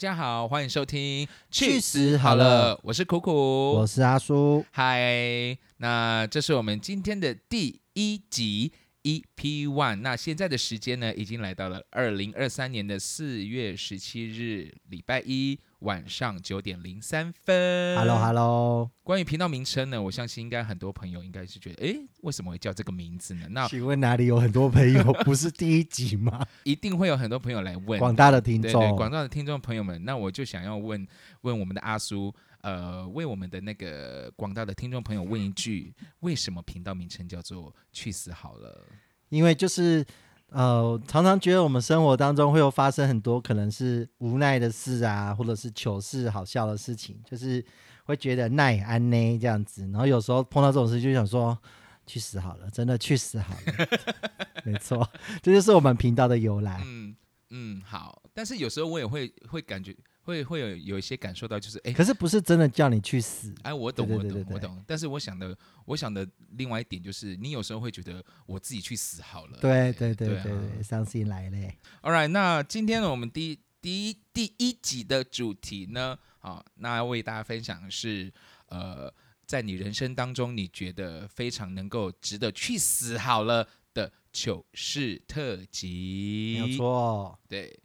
家好，欢迎收听《去死好了我是苦苦，我是阿叔，嗨，那这是我们今天的第一集 EP One。那现在的时间呢，已经来到了二零二三年的四月十七日，礼拜一晚上九点零三分。Hello Hello，关于频道名称呢，我相信应该很多朋友应该是觉得，诶，为什么会叫这个名字呢？那请问哪里有很多朋友不是第一集吗？一定会有很多朋友来问，广大的听对对，众，广大的听众朋友们，那我就想要问问我们的阿苏，呃，为我们的那个广大的听众朋友问一句：为什么频道名称叫做“去死好了因为就是呃，常常觉得我们生活当中会有发生很多可能是无奈的事啊，或者是糗事、好笑的事情，就是会觉得奈安呢这样子，然后有时候碰到这种事就想说。去死好了，真的去死好了，没错，这就是我们频道的由”？来。嗯嗯，好。但是有时候我也会会感觉会会有有一些感受到，就是哎可是不是真的叫你去死，哎，我懂我懂我懂。但是我想的我想的另外一点就是，你有时候会觉得我自己去死好了。对对对对伤心来嘞。All right，那今天呢，我们第一第一第一集的主题呢，啊，那要为大家分享的是，呃，在你人生当中，你觉得非常能够值得去死好了的糗事特辑，没有错，对，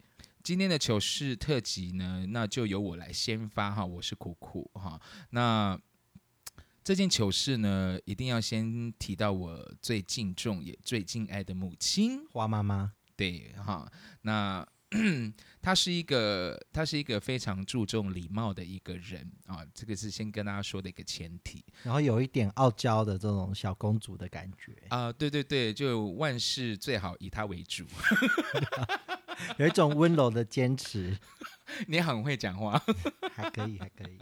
今天的糗事特辑呢，那就由我来先发哈，我是苦苦哈。那这件糗事呢，一定要先提到我最敬重也最敬爱的母亲。花妈妈，对哈，那 她是一个她是一个非常注重礼貌的一个人啊，这个是先跟大家说的一个前提然后有一点傲娇的这种小公主的感觉，啊、对对对，就万事最好以她为主。有一种温柔的坚持，你很会讲话。还可以，还可以。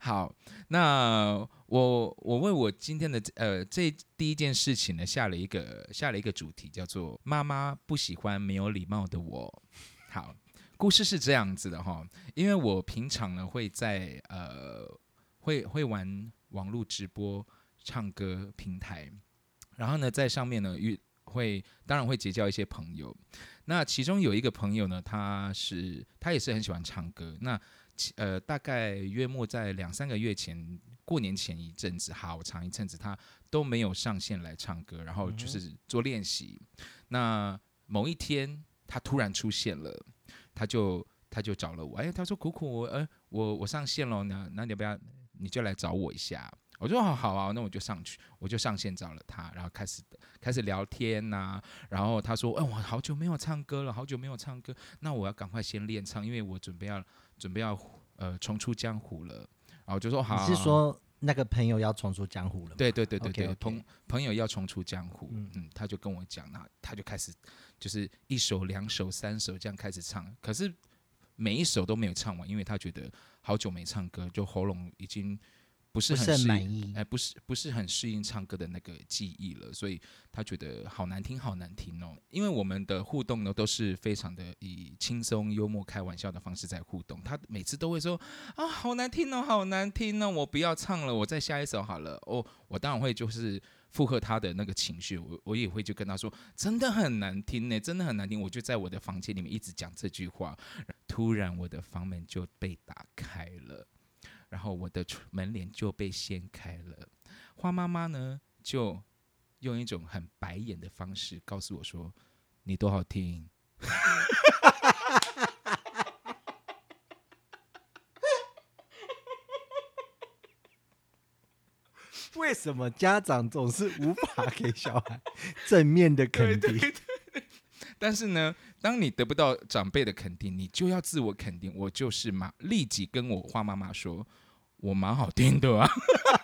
好，那我我为我今天的呃这第一件事情呢下了一个下了一个主题，叫做“妈妈不喜欢没有礼貌的我”。好，故事是这样子的哈，因为我平常呢会在呃会会玩网络直播唱歌平台，然后呢在上面呢遇会当然会结交一些朋友。那其中有一个朋友呢，他是他也是很喜欢唱歌，那。其呃，大概约莫在两三个月前，过年前一阵子，好长一阵子，他都没有上线来唱歌，然后就是做练习。那某一天，他突然出现了，他就他就找了我，哎，他说：“苦苦，我呃，我我上线了，那那你要不要你就来找我一下？”我说：“好好啊，那我就上去，我就上线找了他，然后开始开始聊天呐、然后他说：‘哎，我好久没有唱歌了，好久没有唱歌，那我要赶快先练唱，因为我准备要。’准备要呃重出江湖了，然后就说好，你是说那个朋友要重出江湖了吗？对对对对对朋朋友要重出江湖，嗯嗯他就跟我讲，那他就开始就是一首两首三首这样开始唱，可是每一首都没有唱完，因为他觉得好久没唱歌，就喉咙已经不是很很适应，满意哎、。不是不是很适应唱歌的那个记忆了，所以他觉得好难听，好难听哦。因为我们的互动呢，都是非常的以轻松、幽默、开玩笑的方式在互动。他每次都会说啊，好难听哦，好难听哦，我不要唱了，我再下一首好了。哦，我当然会就是附和他的那个情绪，我我也会就跟他说，真的很难听呢，真的很难听。我就在我的房间里面一直讲这句话，突然我的房门就被打开了。然后我的门帘就被掀开了，花妈妈呢就用一种很白眼的方式告诉我说：“你多好听。为什么家长总是无法给小孩正面的肯定？但是呢，当你得不到长辈的肯定，你就要自我肯定。我就是嘛，立即跟我花妈妈说，我蛮好听的啊。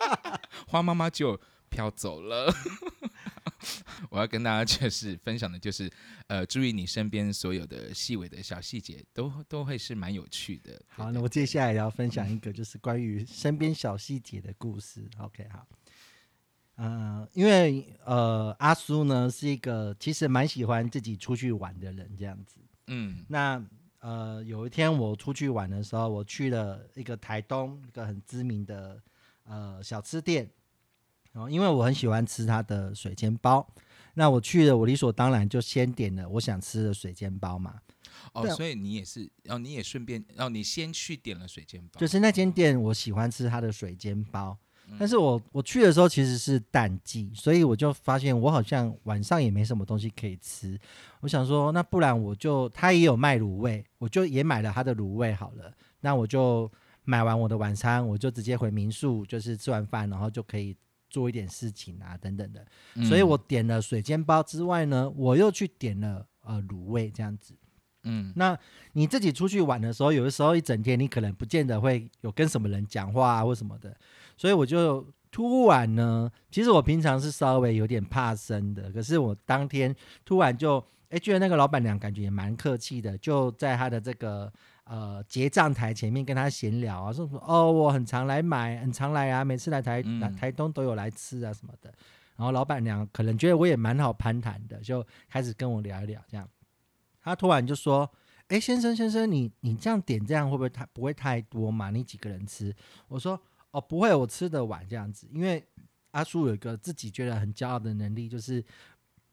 花妈妈就飘走了。我要跟大家就是分享的，就是呃，注意你身边所有的细微的小细节，都都会是蛮有趣的。好，对那我接下来要分享一个就是关于身边小细节的故事。OK，好。呃，因为呃，阿苏呢是一个其实蛮喜欢自己出去玩的人，这样子。嗯那呃，有一天我出去玩的时候，我去了一个台东一个很知名的呃小吃店，然后因为我很喜欢吃它的水煎包，那我去了，我理所当然就先点了我想吃的水煎包嘛。哦，所以你也是，哦，你也顺便，哦，你先去点了水煎包，就是那间店我喜欢吃它的水煎包，嗯但是我我去的时候其实是淡季，所以我就发现我好像晚上也没什么东西可以吃。我想说，那不然我就他也有卖卤味，我就也买了他的卤味好了。那我就买完我的晚餐，我就直接回民宿，就是吃完饭然后就可以做一点事情啊等等的。嗯所以我点了水煎包之外呢，我又去点了呃卤味这样子。嗯那你自己出去玩的时候，有的时候一整天你可能不见得会有跟什么人讲话啊或什么的，所以我就突然呢，其实我平常是稍微有点怕生的，可是我当天突然就哎觉得那个老板娘感觉也蛮客气的，就在她的这个呃结账台前面跟他闲聊啊，说什么哦我很常来买，很常来啊，每次来台、嗯来台东都有来吃啊什么的。然后老板娘可能觉得我也蛮好攀谈的，就开始跟我聊一聊这样。他突然就说：“哎，先生先生，你你这样点这样会不会太不会太多嘛？你几个人吃？”我说：“哦，不会，我吃得完这样子。因为阿叔有一个自己觉得很骄傲的能力，就是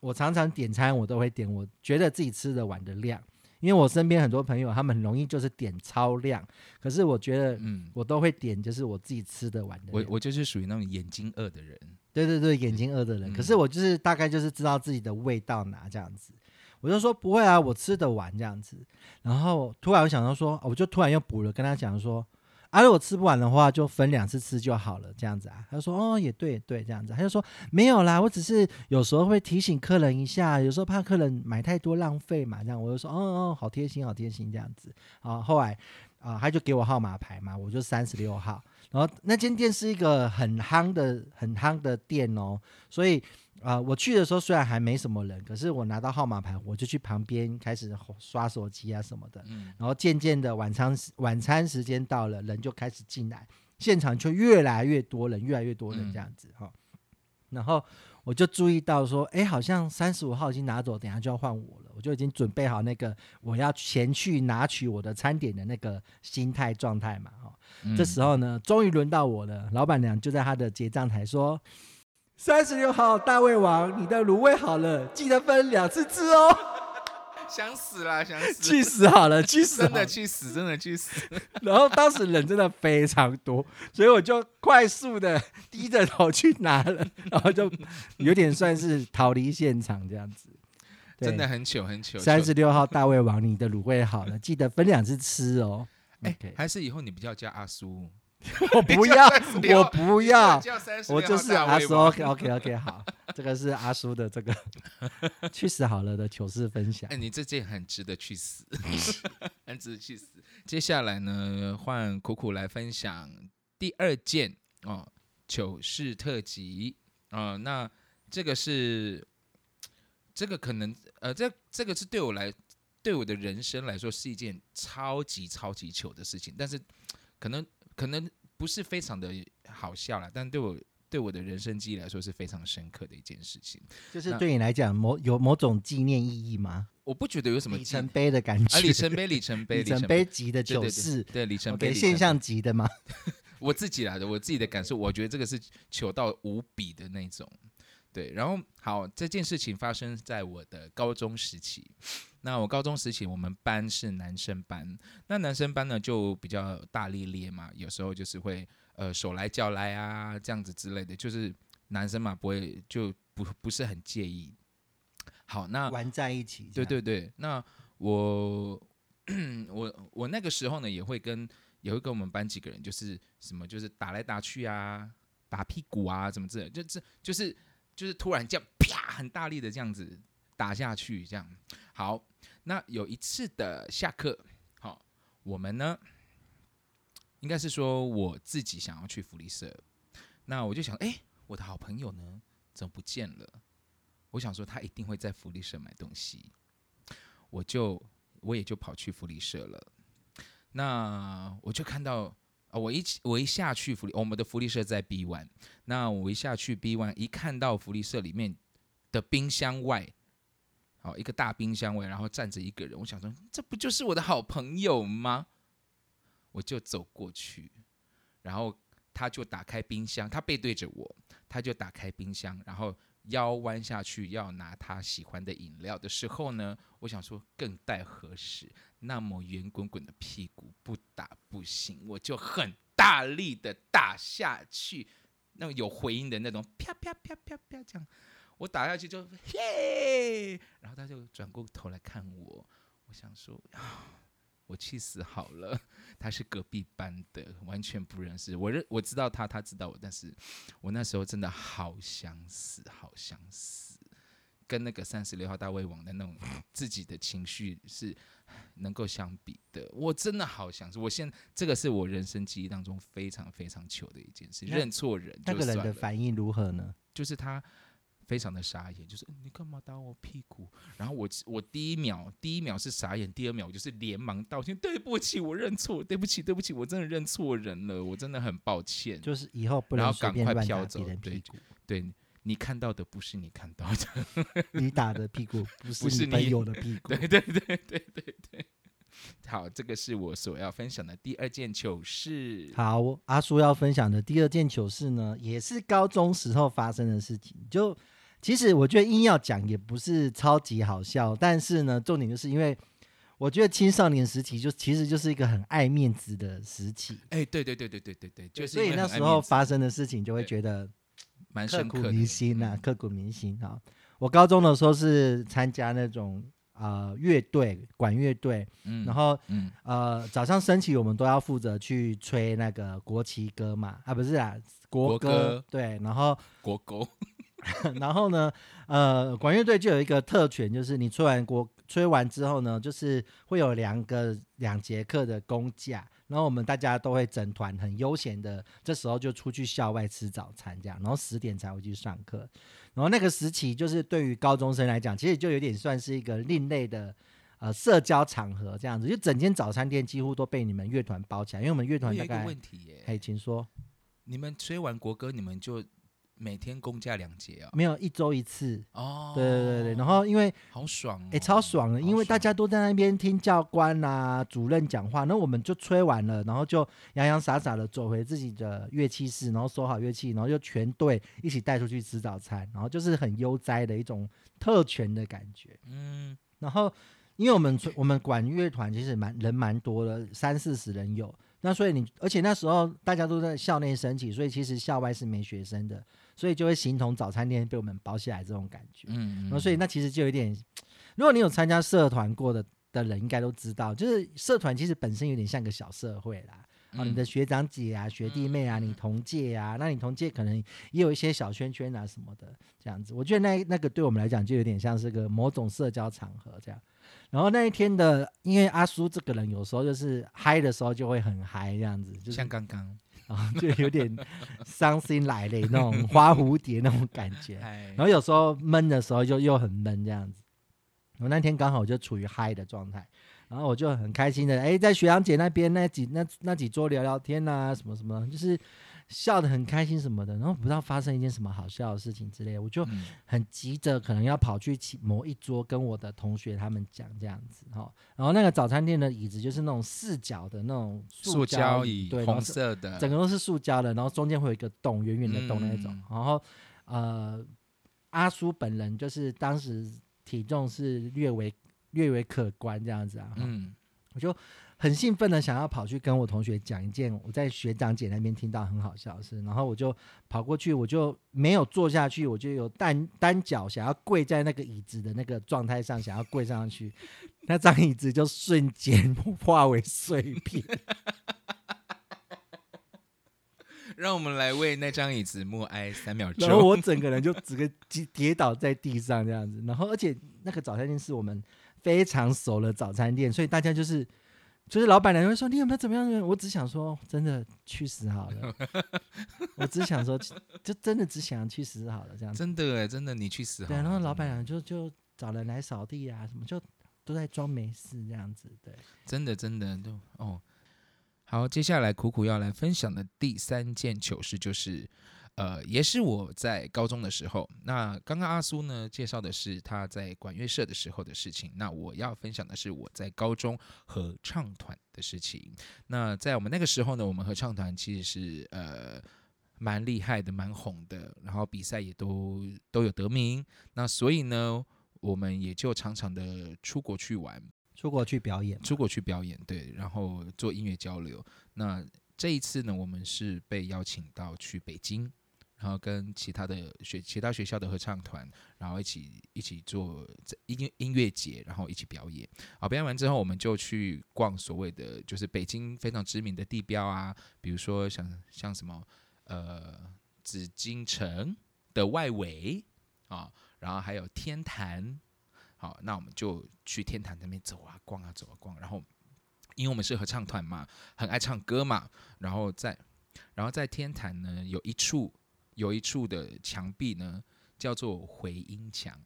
我常常点餐，我都会点我觉得自己吃得完的量。因为我身边很多朋友，他们很容易就是点超量，可是我觉得嗯，我都会点就是我自己吃得完的量。我我就是属于那种眼睛饿的人，对对对，眼睛饿的人。可是嗯我就是大概就是知道自己的味道哪这样子，我就说不会啊，我吃得完这样子。然后突然我想到说，我就突然又补了，跟他讲说，啊，如果吃不完的话，就分两次吃就好了，这样子啊。他说哦，也对也对，这样子。他就说没有啦，我只是有时候会提醒客人一下，有时候怕客人买太多浪费嘛，这样我就说哦哦，好贴心好贴心这样子。啊，后来啊，他就给我号码牌嘛，我就三十六号。然后那间店是一个很夯的、很夯的店哦，所以啊、我去的时候虽然还没什么人，可是我拿到号码牌，我就去旁边开始刷手机啊什么的。嗯然后渐渐的晚餐晚餐时间到了，人就开始进来，现场就越来越多人，越来越多人嗯这样子哈、然后我就注意到说，哎，好像三十五号已经拿走，等下就要换我了，我就已经准备好那个我要前去拿取我的餐点的那个心态状态嘛哈、嗯这时候呢，终于轮到我了。老板娘就在她的结账台说：“三十六号大胃王，你的卤味好了，记得分两次吃哦。想死啦，想”死，去死好了，去死真！的去死，真的去死，然后当时人真的非常多，所以我就快速的低着头去拿了，然后就有点算是逃离现场这样子。真的很糗很糗。三十六号大胃王，你的卤味好了，记得分两次吃哦。哎还是以后你不要叫阿苏，我不要，我不要，我就是阿叔。胃王 OK OK OK，好，这个是阿叔的这个去死好了的糗事分享哎，。你这件很值得去死，很值得去死。接下来呢，换苦苦来分享第二件哦，糗事特辑哦。那这个是，这个可能呃，这这个是对我来，对我的人生来说是一件超级超级糗的事情，但是可能可能不是非常的好笑啦，但对我对我的人生记忆来说是非常深刻的一件事情。就是对你来讲，某有某种纪念意义吗？我不觉得有什么里程碑的感觉，啊，里程碑，里程 碑，里程碑级的糗事对，里程碑现象级的吗？我自己来的，我自己的感受，我觉得这个是糗到无比的那种。对，然后好，这件事情发生在我的高中时期。那我高中时期，我们班是男生班，那男生班呢就比较大咧咧嘛，有时候就是会呃手来脚来啊这样子之类的，就是男生嘛不会就不不是很介意。好，那玩在一起，对对对，那我 我我那个时候呢，也会跟也会跟我们班几个人，就是什么就是打来打去啊，打屁股啊，什么之类的，就是就是就是突然这样啪很大力的这样子打下去，这样好。那有一次的下课，好，我们呢应该是说我自己想要去福利社，那我就想，哎，我的好朋友呢怎么不见了？我想说他一定会在福利社买东西，我就我也就跑去福利社了。那我就看到啊，我一我一下去福利，我们的福利社在 B one，那我一下去 B one，一看到福利社里面的冰箱外，哦一个大冰箱外，然后站着一个人，我想说这不就是我的好朋友吗？我就走过去，然后他就打开冰箱，他背对着我，他就打开冰箱，然后腰弯下去要拿他喜欢的饮料的时候呢，我想说更待何时？那么圆滚滚的屁股不打不行，我就很大力的打下去，那种有回音的那种啪啪啪啪啪这样，我打下去就耶，然后他就转过头来看我，我想说啊。我气死好了，他是隔壁班的，完全不认识。我认我知道他，他知道我，但是我那时候真的好想死，好想死，跟那个三十六号大胃王的那种自己的情绪是能够相比的。我真的好想死，我现这个是我人生记忆当中非常非常糗的一件事。认错人，那个人的反应如何呢？就是他。非常的傻眼，就是你干嘛打我屁股？然后我我第一秒第一秒是傻眼，第二秒我就是连忙道歉，对不起，我认错，对不起，对不起，我真的认错人了，我真的很抱歉。就是以后不能赶快飘走。对对，你看到的不是你看到的，你打的屁股不是你有的屁股。对对对对对对。好，这个是我所要分享的第二件糗事。好，阿叔要分享的第二件糗事呢，也是高中时候发生的事情，就。其实我觉得硬要讲也不是超级好笑，但是呢，重点就是因为我觉得青少年时期就其实就是一个很爱面子的时期。哎，对对对对对对对，就是所以那时候发生的事情就会觉得蛮刻骨铭心呐，刻骨铭心啊。我高中的时候是参加那种啊乐队管乐队，嗯然后嗯呃早上升旗我们都要负责去吹那个国旗歌嘛，啊不是啊国歌对，然后国歌。然后呢，呃，管乐队就有一个特权，就是你吹完国吹完之后呢，就是会有两个两节课的公假，然后我们大家都会整团很悠闲的，这时候就出去校外吃早餐，这样，然后十点才会去上课。然后那个时期，就是对于高中生来讲，其实就有点算是一个另类的呃社交场合，这样子，就整间早餐店几乎都被你们乐团包起来，因为我们乐团大概问题耶，哎，请说，你们吹完国歌，你们就。每天公假两节啊？没有，一周一次。哦，对对对对。然后因为好爽，哎，超爽的，因为大家都在那边听教官啊、主任讲话，那我们就吹完了，然后就洋洋洒洒的走回自己的乐器室，然后收好乐器，然后就全队一起带出去吃早餐，然后就是很悠哉的一种特权的感觉。嗯，然后因为我们我们管乐团其实蛮人蛮多的，三四十人有。那所以你，而且那时候大家都在校内升旗，所以其实校外是没学生的。所以就会形同早餐店被我们包起来这种感觉，嗯，然后所以那其实就有点，如果你有参加社团过的的人，应该都知道，就是社团其实本身有点像个小社会啦。啊，你的学长姐啊、学弟妹啊、你同届啊，那你同届可能也有一些小圈圈啊什么的这样子。我觉得那那个对我们来讲就有点像是个某种社交场合这样。然后那一天的，因为阿叔这个人有时候就是嗨的时候就会很嗨这样子，就像刚刚。啊，就有点伤心来了那种花蝴蝶那种感觉，然后有时候闷的时候就又很闷这样子。我那天刚好就处于嗨的状态，然后我就很开心的，哎，在学长姐那边那几那那几桌聊聊天啊，什么什么，就是。笑得很开心什么的，然后不知道发生一件什么好笑的事情之类，我就很急着，可能要跑去某一桌跟我的同学他们讲这样子哈。然后那个早餐店的椅子就是那种四角的那种塑胶椅，对，红色的，整个都是塑胶的，然后中间会有一个洞，圆圆的洞那种。然后呃，阿叔本人就是当时体重是略为略为可观这样子啊，嗯，我就。很兴奋的想要跑去跟我同学讲一件我在学长姐那边听到很好笑的事，然后我就跑过去，我就没有坐下去，我就有单单脚想要跪在那个椅子的那个状态上，想要跪上去，那张椅子就瞬间 化为碎片。让我们来为那张椅子默哀三秒钟。然后我整个人就直接跌跌倒在地上这样子，然后而且那个早餐店是我们非常熟的早餐店，所以大家就是。就是老板娘会说你有没有怎么样？我只想说，真的去死好了。我只想说，就真的只想去死好了这样子。真的哎，真的你去死。对，然后老板娘就就找人来扫地啊，什么就都在装没事这样子。对，真的真的就哦。好，接下来苦苦要来分享的第三件糗事就是。呃，也是我在高中的时候。那刚刚阿苏呢介绍的是他在管乐社的时候的事情。那我要分享的是我在高中合唱团的事情。那在我们那个时候呢，我们合唱团其实是呃蛮厉害的，蛮红的，然后比赛也都都有得名。那所以呢，我们也就常常的出国去玩，出国去表演，出国去表演，对，然后做音乐交流。那这一次呢，我们是被邀请到去北京。然后跟其他的学其他学校的合唱团，然后一起一起做音音乐节，然后一起表演。好，表演完之后，我们就去逛所谓的就是北京非常知名的地标啊，比如说像像什么呃紫禁城的外围啊，然后还有天坛。好，那我们就去天坛那边走啊，逛啊，走啊逛。然后因为我们是合唱团嘛，很爱唱歌嘛，然后在然后在天坛呢有一处。有一处的墙壁呢，叫做回音墙，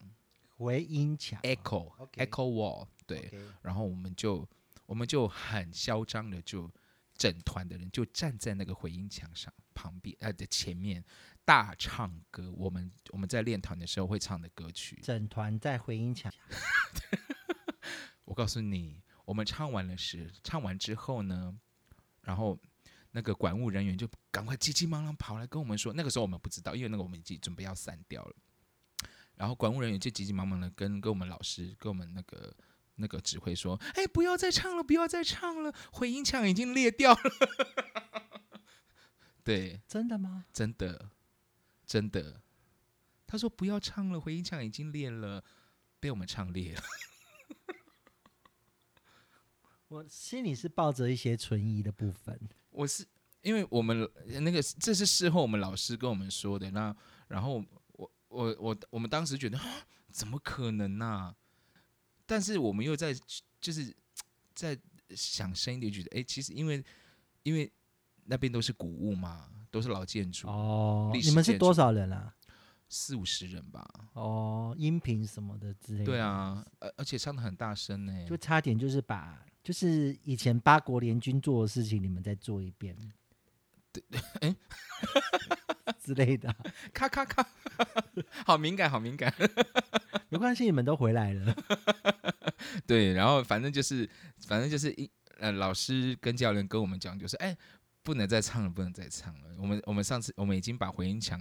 回音墙，echo echo wall，对，然后我们就我们就很嚣张的，就整团的人就站在那个回音墙上旁边，呃的前面大唱歌。我们我们在练团的时候会唱的歌曲，整团在回音墙。我告诉你，我们唱完了是，唱完之后呢，然后。那个管务人员就赶快急急忙忙跑来跟我们说，那个时候我们不知道，因为那个我们已经准备要散掉了。然后管务人员就急急忙忙的跟跟我们老师跟我们那个那个指挥说：“哎，不要再唱了，不要再唱了，回音墙已经裂掉了。”对，真的吗？真的，真的。他说不要唱了，回音墙已经裂了，被我们唱裂了。我心里是抱着一些存疑的部分。我是因为我们那个这是事后我们老师跟我们说的，那然后我我我我们当时觉得怎么可能呢？但是我们又在就是在想深一点，觉得哎，其实因为因为那边都是古物嘛，都是老建筑哦。你们是多少人啊？四五十人吧。哦，音频什么的之类的。对啊，而而且唱的很大声呢，就差点就是把。就是以前八国联军做的事情，你们再做一遍，对，哎，之类的，咔咔咔，好敏感，好敏感，没关系，你们都回来了，对，然后反正就是，反正就是一呃，老师跟教练跟我们讲，就是哎，不能再唱了，不能再唱了，我们我们上次我们已经把回音墙。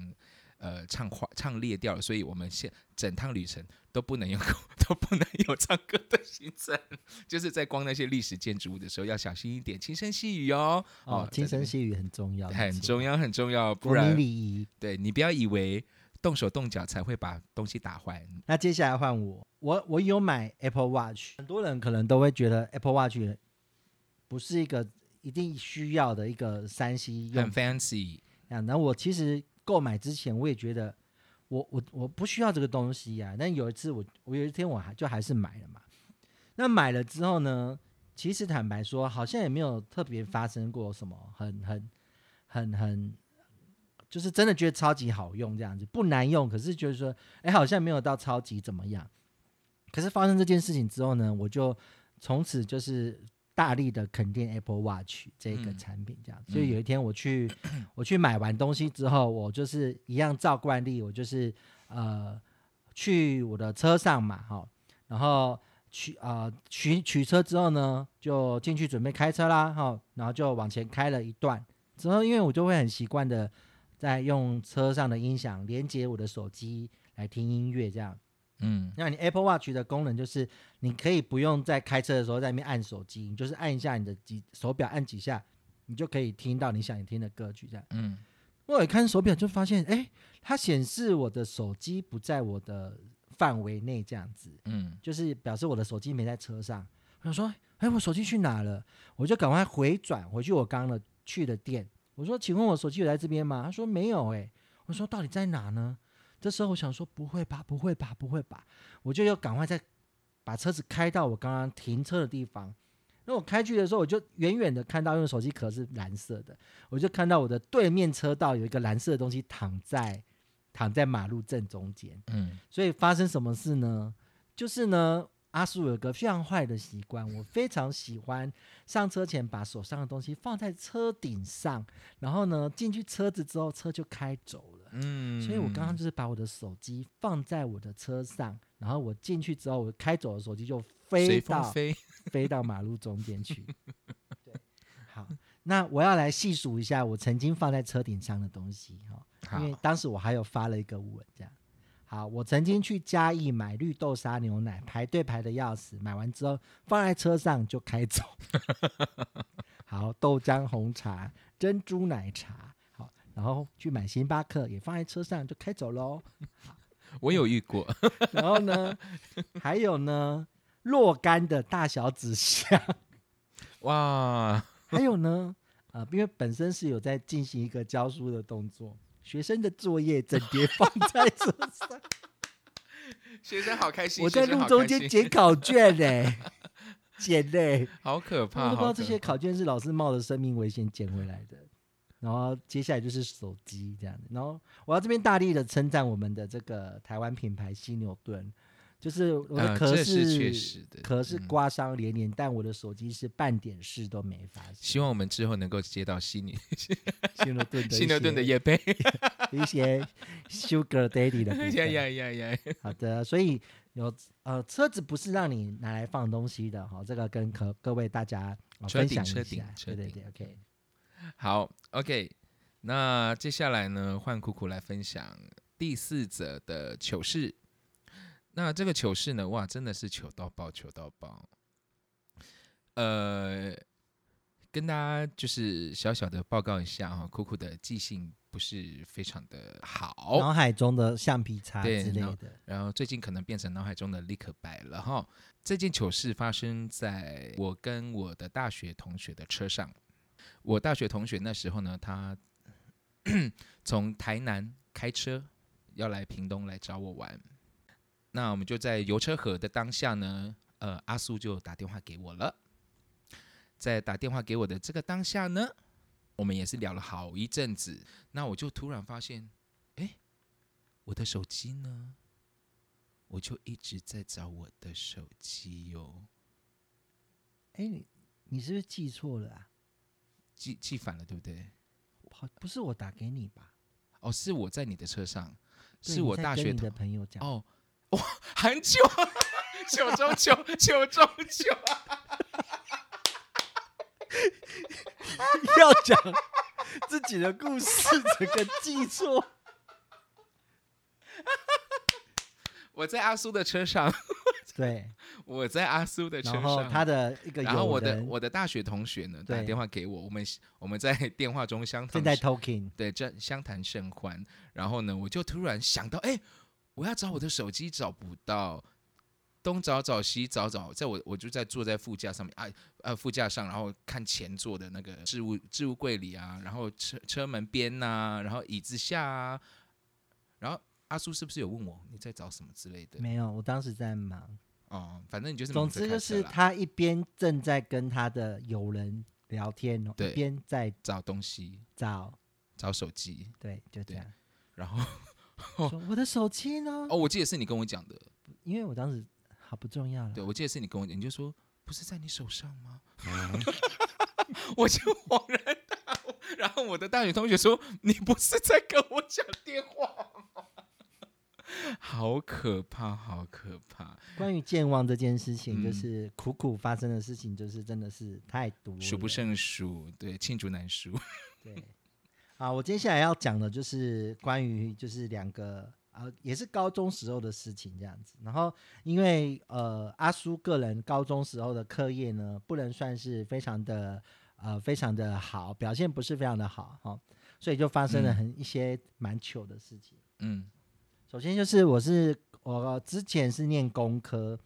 呃，唱话唱裂掉了，所以我们现整趟旅程都不能有 都不能有唱歌的行程，就是在逛那些历史建筑物的时候要小心一点，轻声细语哦。哦，轻声细语很重要，很重要，很重要，不然礼仪。对你不要以为动手动脚才会把东西打坏。那接下来换我，我我有买 Apple Watch，很多人可能都会觉得 Apple Watch 不是一个一定需要的一个三 C 很 fancy 啊。那我其实。购买之前我也觉得我我我不需要这个东西呀，但有一次我我有一天我还就还是买了嘛。那买了之后呢，其实坦白说，好像也没有特别发生过什么很很很很，就是真的觉得超级好用这样子，不难用，可是就是说，哎，好像没有到超级怎么样。可是发生这件事情之后呢，我就从此就是。大力的肯定 Apple Watch 这个产品，这样，所以有一天我去 我去买完东西之后，我就是一样照惯例，我就是呃去我的车上嘛，哈，然后取啊取取车之后呢，就进去准备开车啦，哈，然后就往前开了一段之后，因为我就会很习惯的在用车上的音响连接我的手机来听音乐，这样。嗯，那你 Apple Watch 的功能就是你可以不用在开车的时候在那边按手机，你就是按一下你的几手表按几下，你就可以听到你想听的歌曲这样。嗯，我一看手表就发现，哎，它显示我的手机不在我的范围内这样子。嗯，就是表示我的手机没在车上。我想说，哎，我手机去哪了？我就赶快回转回去我刚刚的去的店。我说，请问我手机有在这边吗？他说没有。哎，我说到底在哪呢？这时候我想说不会吧，不会吧，不会吧，我就要赶快再把车子开到我刚刚停车的地方。那我开去的时候，我就远远的看到，因为手机壳是蓝色的，我就看到我的对面车道有一个蓝色的东西躺在躺在马路正中间。嗯，所以发生什么事呢？就是呢。阿叔有个非常坏的习惯，我非常喜欢上车前把手上的东西放在车顶上，然后呢进去车子之后车就开走了。嗯，所以我刚刚就是把我的手机放在我的车上，然后我进去之后，我开走的手机就飞到飞飞到马路中间去。对，好，那我要来细数一下我曾经放在车顶上的东西哈、好因为当时我还有发了一个文，这样。好，我曾经去嘉义买绿豆沙牛奶，排队排的要死，买完之后放在车上就开走。好，豆浆红茶、珍珠奶茶，好，然后去买星巴克也放在车上就开走喽。我有遇过，然后呢，还有呢，若干的大小纸箱，哇，还有呢，啊、因为本身是有在进行一个教书的动作，学生的作业整叠放在车上，学生好开心，我在路中间捡考卷呢、捡嘞、好可我怕，都不知道这些考卷是老师冒着生命危险捡回来的。然后接下来就是手机这样子，然后我要这边大力的称赞我们的这个台湾品牌犀牛顿，就是我的呃壳这是确实的嗯壳是刮伤连连，但我的手机是半点事都没发生。希望我们之后能够接到犀牛 犀牛顿的犀牛顿的一叶杯，一些 Sugar Daddy 的。呀呀呀呀！好的，所以有呃，车子不是让你拿来放东西的哈、这个跟各各位大家、分享一顶车顶下。车顶对对对，OK。好，OK，那接下来呢，换酷酷来分享第四则的糗事。那这个糗事呢，哇，真的是糗到爆，糗到爆。呃，跟大家就是小小的报告一下哈，酷酷的记性不是非常的好，脑海中的橡皮擦之类的，然后最近可能变成脑海中的立刻白了哈。这件糗事发生在我跟我的大学同学的车上。我大学同学那时候呢，他 从台南开车要来屏东来找我玩。那我们就在油车河的当下呢，呃，阿苏就打电话给我了。在打电话给我的这个当下呢，我们也是聊了好一阵子。那我就突然发现，哎，我的手机呢？我就一直在找我的手机哟、哎，你你是不是记错了啊？记记反了，对不对？好，不是我打给你吧？哦，是我在你的车上，是我大学同的朋友讲。哦，哇，很久，九中九，九中糗啊！要讲自己的故事，整个记错。我在阿苏的车上，对，我在阿苏的车然后上。他的一个然后我的人我的大学同学呢打电话给我，我们我们在电话中相谈正在 talking，对，这相谈甚欢。然后呢，我就突然想到，哎，我要找我的手机找不到，东找找西找找，在我我就在坐在副驾上面啊呃副驾上，然后看前座的那个置物置物柜里啊，然后车车门边呐、然后椅子下啊，然后阿苏是不是有问我你在找什么之类的？没有，我当时在忙。哦，反正你就是总之就是他一边正在跟他的友人聊天一边在找东西找，找手机，对，就这样。然后 说我的手机呢？哦，我记得是你跟我讲的，因为我当时好不重要了。对，我记得是你跟我讲，你就说不是在你手上吗？我就恍然大悟。然后我的大学同学说：“你不是在跟我讲电话吗？” 好可怕，好可怕，关于健忘这件事情，就嗯是苦苦发生的事情，就是真的是太多，数不胜数。对，罄竹难书。对，啊，我接下来要讲的就是关于就是两个啊，也是高中时候的事情这样子。然后因为呃阿叔个人高中时候的课业呢，不能算是非常的呃非常的好，表现不是非常的好哈、所以就发生了嗯很一些蛮糗的事情。嗯首先就是我是我之前是念工科，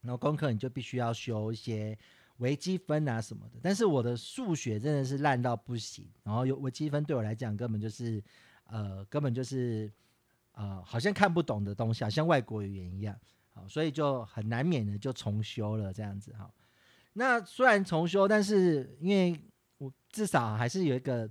然后工科你就必须要修一些微积分啊什么的，但是我的数学真的是烂到不行，然后有微积分对我来讲根本就是呃根本就是呃好像看不懂的东西，好像外国语言一样，好，所以就很难免的就重修了这样子哈。那虽然重修，但是因为我至少还是有一个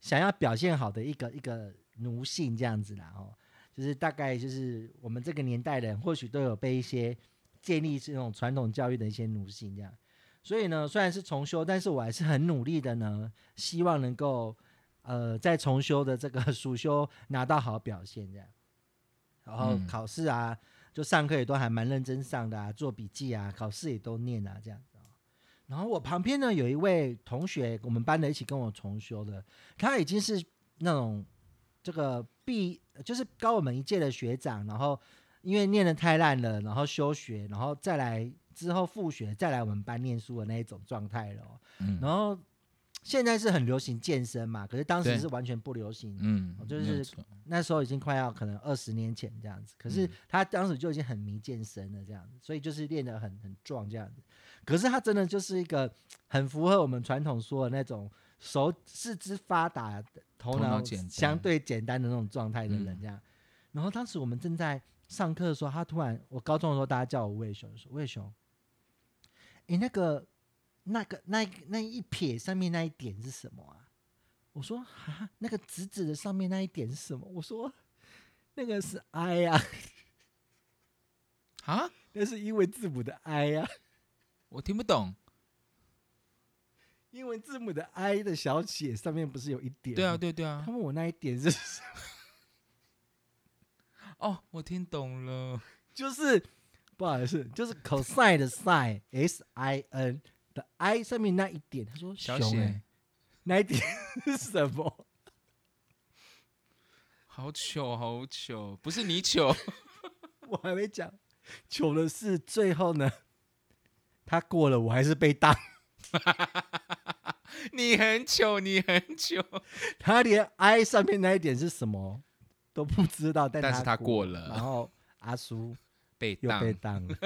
想要表现好的一个一个奴性这样子啦哦。就是大概就是我们这个年代人，或许都有被一些建立这种传统教育的一些奴性这样。所以呢，虽然是重修，但是我还是很努力的呢，希望能够呃在重修的这个 暑修拿到好表现这样。然后嗯考试啊，就上课也都还蛮认真上的啊，做笔记啊，考试也都念啊这样。然后我旁边呢有一位同学，我们班的一起跟我重修的，他已经是那种这个毕就是高我们一届的学长，然后因为念的太烂了，然后休学，然后再来之后复学，再来我们班念书的那一种状态了哦。嗯然后现在是很流行健身嘛，可是当时是完全不流行。嗯，就是那时候已经快要可能二十年前这样子，可是嗯他当时就已经很迷健身了这样子，所以就是练得很很壮这样子。可是他真的就是一个很符合我们传统说的那种手四肢发达、头头脑相对简单的那种状态的人嗯这样。然后当时我们正在上课的时候，他突然我高中的时候大家叫我魏雄，说魏雄，诶，那个那个那那一撇上面那一点是什么啊？我说啊，那个直直的上面那一点是什么？我说那个是 I 呀、啊，那是英文字母的 I 呀、我听不懂。英文字母的 I 的小写上面不是有一点？对啊，。对对啊他。问我那一点是什么，哦，我听懂了。就是不好意思，就是 cosine 的 sin S I N 的 I 上面那一点。他说小写欸那一点是什么？好糗，好糗，不是你糗，我还没讲，糗的是最后呢，他过了，我还是被当。你很糗，你很糗。他连 I 上面那一点是什么都不知道，但但是他过过了然后阿叔被又被当，当了。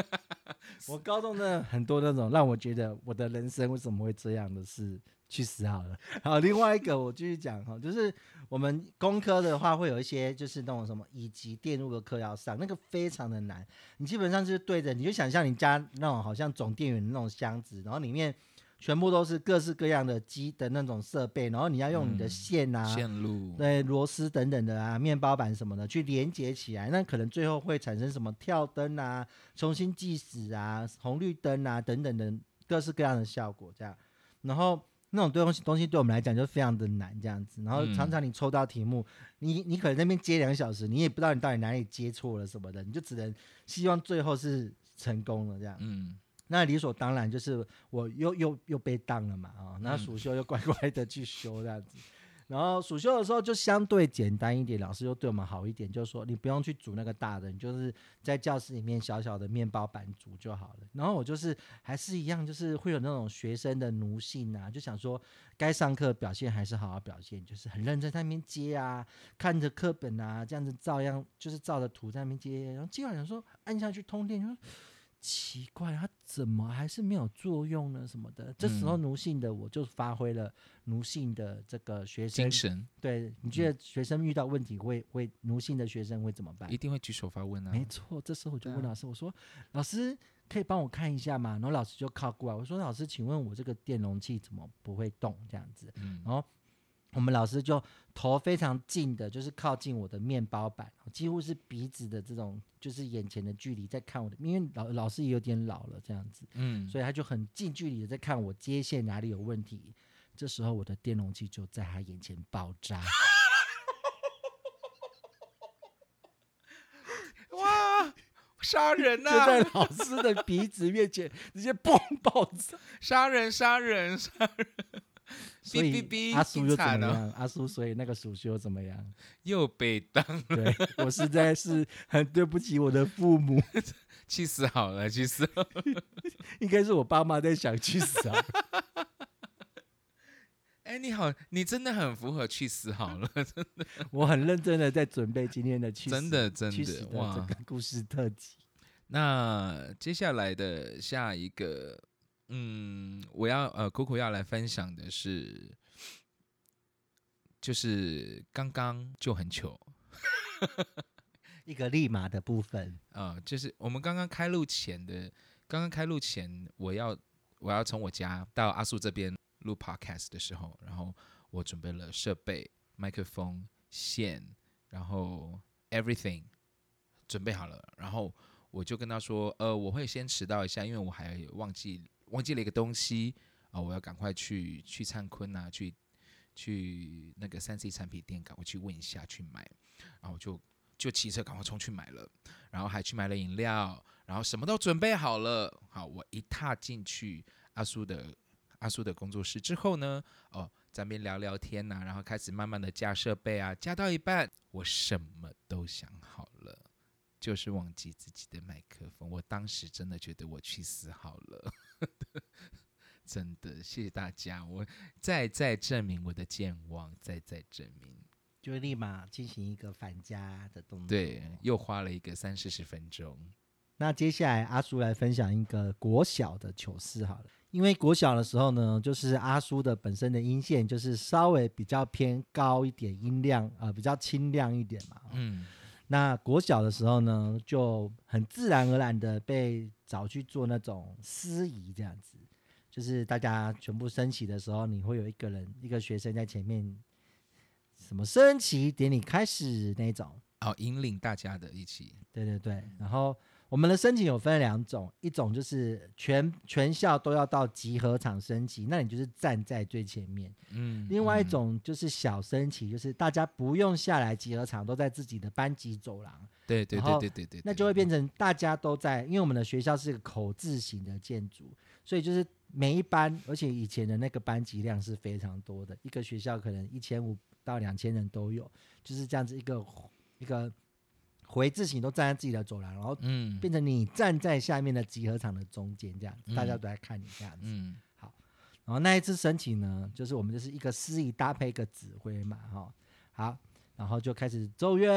我高中真的很多那种让我觉得我的人生为什么会这样的事，去死好了。好，另外一个我继续讲哈，就是我们工科的话会有一些就是那种什么以及电路的课要上，那个非常的难。你基本上就是对着，你就想象你家那种好像总电源那种箱子，然后里面。全部都是各式各样的机的那种设备，然后你要用你的嗯线啊，线路，对螺丝等等的啊，面包板什么的去连接起来，那可能最后会产生什么跳灯啊、重新计时啊、红绿灯啊等等的各式各样的效果，这样。然后那种东西东西对我们来讲就非常的难，这样子。然后嗯常常你抽到题目，你你可能那边接两个小时，你也不知道你到底哪里接错了什么的，你就只能希望最后是成功了这样。嗯，那理所当然就是我又又又被当了嘛啊、那嗯暑修又乖乖的去修这样子，然后暑修的时候就相对简单一点，老师又对我们好一点，就是说你不用去煮那个大的，你就是在教室里面小小的面包板煮就好了。然后我就是还是一样，就是会有那种学生的奴性啊，就想说该上课表现还是好好表现，就是很认真在那边接啊，看着课本啊，这样子照样就是照着图在那边接，然后接完想说按下去通电，就说奇怪，它怎么还是没有作用呢？什么的，这时候嗯奴性的我就发挥了奴性的这个学生精。神对，你觉得学生遇到问题会会奴性的学生会怎么办一？定会举手发问啊。没错，这时候我就问老师，我说：“老师可以帮我看一下吗？”然后老师就靠过来，我说：“老师，请问我这个电容器怎么不会动？”这样子，嗯然后我们老师就头非常近的，就是靠近我的面包板，几乎是鼻子的这种，就是眼前的距离在看我的，因为老老师也有点老了这样子，嗯，所以他就很近距离的在看我接线哪里有问题。这时候我的电容器就在他眼前爆炸，哇，杀人呐就在呐！老师的鼻子面前直接 嘣爆炸。杀人，杀人，杀人！所以阿叔又怎么样？阿叔所以那个叔叔又怎么样？又被当，对我实在是很对不起我的父母，气死好了，气死好了。应该是我爸妈在想去死啊。哎，你好，你真的很符合去死好了，真的我很认真的在准备今天的去死真的真的的哇这个故事特辑。那接下来的下一个，嗯，我要呃，Coco 要来分享的是，就是刚刚就很糗 一个立马的部分，啊、就是我们刚刚开录前的，刚刚开录前，我要我要从我家到阿素这边录 Podcast 的时候，然后我准备了设备、麦克风、线，然后 everything 准备好了，然后我就跟他说，呃，我会先迟到一下，因为我还忘记忘记了一个东西啊、我要赶快去去灿坤啊，去去那个三 C 产品店赶快去问一下去买，然后我就就骑车赶快冲去买了，然后还去买了饮料，然后什么都准备好了。好，我一踏进去阿苏的阿苏的工作室之后呢，哦，咱们聊聊天呐、然后开始慢慢的加设备啊，加到一半，我什么都想好了，就是忘记自己的麦克风。我当时真的觉得我去死好了，真的，谢谢大家，我再再证明我的健忘，再再证明，就立马进行一个返家的动作。对，又花了一个三四十分钟。那接下来阿叔来分享一个国小的糗事好了，因为国小的时候呢，就是阿叔的本身的音线就是稍微比较偏高一点，音量呃比较清亮一点嘛。嗯那国小的时候呢，就很自然而然的被找去做那种司仪这样子，就是大家全部升旗的时候，你会有一个人一个学生在前面，什么升旗典礼开始那种。哦，引领大家的一起，对对对，然后我们的申请有分两种，一种就是全全校都要到集合场升旗，那你就是站在最前面；嗯，另外一嗯种就是小升旗，就是大家不用下来集合场，都在自己的班级走廊，对对对对对对，那就会变成大家都在，因为我们的学校是一个口字形的建筑，所以就是每一班，而且以前的那个班级量是非常多的，一个学校可能一千五到两千人都有，就是这样子一个一个回字形都站在自己的走廊，然后嗯变成你站在下面的集合场的中间，这样子嗯大家都在看你这样子。嗯然后那一次申请呢，就是我们就是一个司仪搭配一个指挥嘛，哈，好，然后就开始奏乐，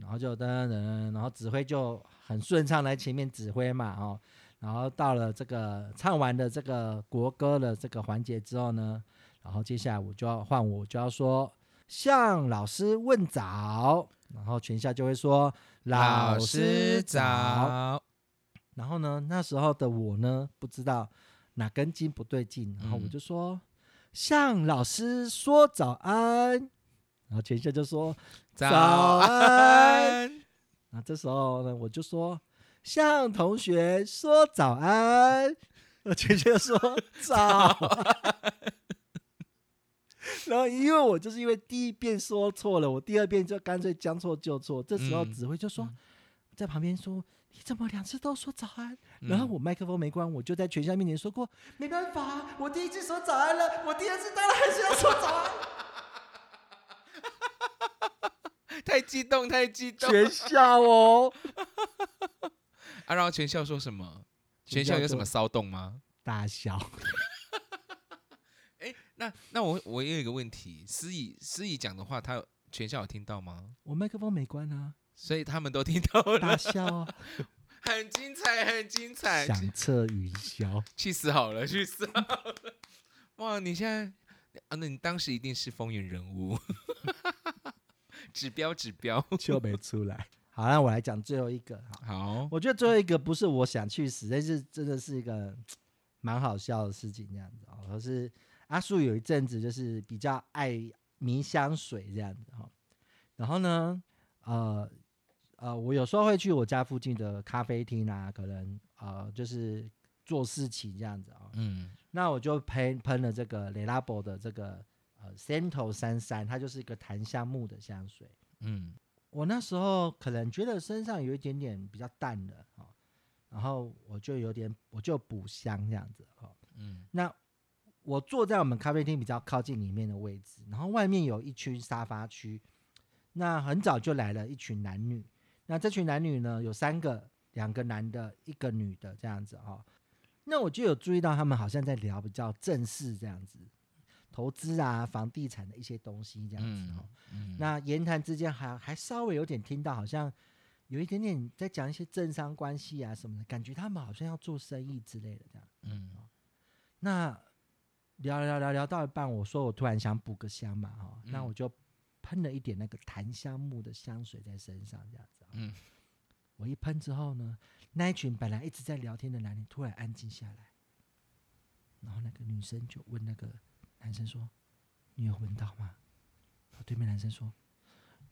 然后就噔噔噔，然后指挥就很顺畅来前面指挥嘛，哦，然后到了这个唱完的这个国歌的这个环节之后呢，然后接下来我就要换我就要说向老师问早，然后全校就会说老师早，然后呢，那时候的我呢，不知道哪根筋不对劲，然后我嗯就说、向老师说早安，然后全校就说，早安。啊这时候呢，我就说向同学说早安，全校说 早安。然后，因为我就是因为第一遍说错了，我第二遍就干脆将错就错。这时候嗯指挥就说，嗯在旁边说：“你怎么两次都说早安？”然后嗯我麦克风没关，我就在全校面前说过：“没办法，我第一次说早安了，我第二次当然还是要说早安。太激动，太激”动全校哦，啊！然后全校说什么？全校有什么骚动吗？大笑。哎，那那我我也有一个问题，司仪司仪讲的话，他全校有听到吗？我麦克风没关啊，所以他们都听到大了，笑哦，很精彩，很精彩，响彻云霄。气死好了，去死好了！哇，你现在啊，那你当时一定是风云人物，指标指标。就没出来。好，那我来讲最后一个。好，好，我觉得最后一个不是我想去死，但是真的是一个蛮好笑的事情，这样子哦。可是阿树有一阵子就是比较爱迷香水这样子哈、然后呢，呃呃，我有时候会去我家附近的咖啡厅啊，可能呃就是做事情这样子啊、嗯。那我就喷喷了这个雷拉伯的这个呃 Santo 三三，它就是一个檀香木的香水。嗯。我那时候可能觉得身上有一点点比较淡了哦，然后我就有点我就补香这样子哦。嗯。那我坐在我们咖啡厅比较靠近里面的位置，然后外面有一区沙发区。那很早就来了一群男女，那这群男女呢有三个，两个男的，一个女的这样子哦。那我就有注意到他们好像在聊比较正式这样子，投资啊、房地产的一些东西这样子哦。嗯，那言谈之间还还稍微有点听到，好像有一点点在讲一些政商关系啊什么的，感觉他们好像要做生意之类的这样。嗯那聊聊聊聊到一半，我说我突然想补个香嘛，哈、那嗯我就喷了一点那个檀香木的香水在身上，这样子、哦。嗯我一喷之后呢，那一群本来一直在聊天的男人突然安静下来，然后那个女生就问那个男生说：“你有闻到吗？”然后对面男生说：“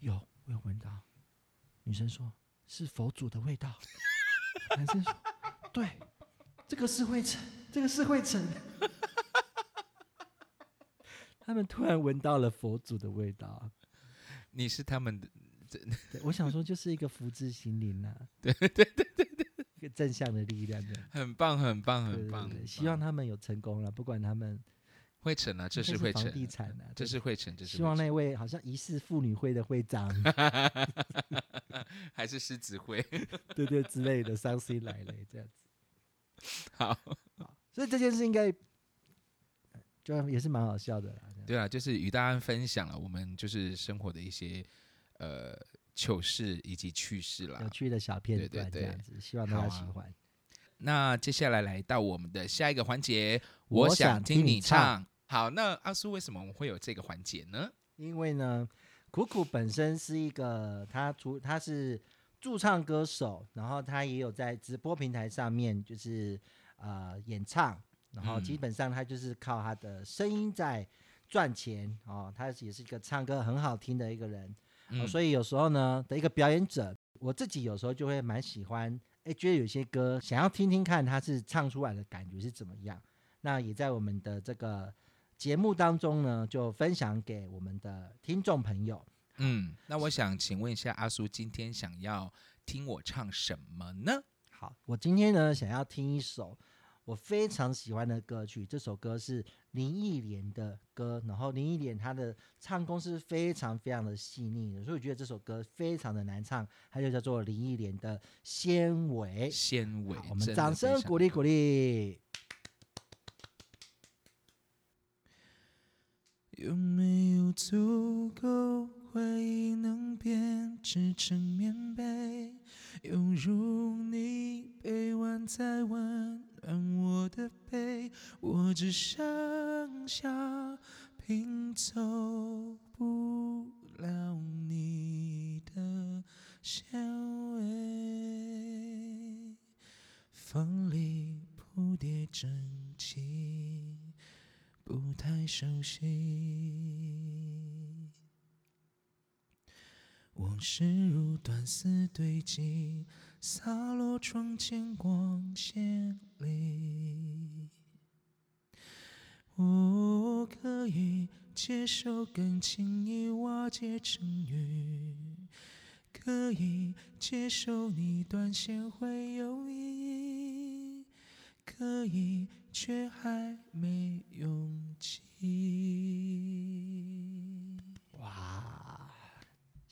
有，我有闻到。”女生说：“是佛祖的味道。”男生说：“对，这个是灰尘，这个是灰尘。”他们突然闻到了佛祖的味道，你是他们的，对我想说就是一个福至心灵呐、对对对对对，一个正向的力量的。很棒，很棒，很棒。希望他们有成功了，不管他们会成啊，这是会成，地产啊，对这是会成，这是希望那位好像疑似妇女会的会长，还是狮子会。对对之类的，伤心来了这样子。好，所以这件事应该呃就也是蛮好笑的啦。对啊，就是与大家分享了我们就是生活的一些呃糗事以及趣事啦有。趣的小片对对对段这样子，希望大家喜欢。那接下来来到我们的下一个环节，我我想想听听你你唱唱。好，那阿苏为什么我们会有这个环节呢？因为呢，苦苦本身是一个，他除他是驻唱歌手，然后他也有在直播平台上面就是呃演唱，然后嗯基本上他就是靠他的声音在赚钱哦，他也是一个唱歌很好听的一个人，所以有时候呢的一个表演者，我自己有时候就会蛮喜欢，哎，觉得有些歌想要听听看他是唱出来的感觉是怎么样，那也在我们的这个。节目当中呢，就分享给我们的听众朋友。嗯，那我想请问一下阿苏，今天想要听我唱什么呢？好，我今天呢想要听一首我非常喜欢的歌曲，这首歌是林忆莲的歌，然后林忆莲她的唱功是非常非常的细腻的，所以我觉得这首歌非常的难唱，它就叫做林忆莲的《纤维》。纤维，我们掌声鼓励鼓励。有没有足够回忆能编织成棉被，犹如你臂弯在温暖我的背，我只剩下拼凑不了你的纤维，风里铺叠整齐。不太熟悉，往事如短丝堆积，洒落窗前光线里。我可以接受更轻易瓦解成雨，可以接受你断线会有意义。可以，却还没勇气。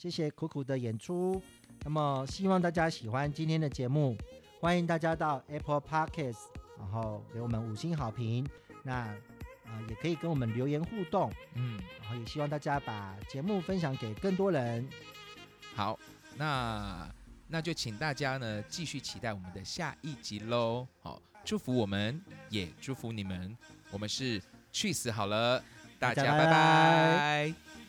哇，谢谢苦苦的演出。那么希望大家喜欢今天的节目，欢迎大家到 Apple Podcast，然后给我们五星好评。那啊、呃也可以跟我们留言互动，嗯，然后也希望大家把节目分享给更多人。好，那那就请大家呢继续期待我们的下一集喽。好，祝福我们，也祝福你们。我们是去死好了，大大家家拜拜拜拜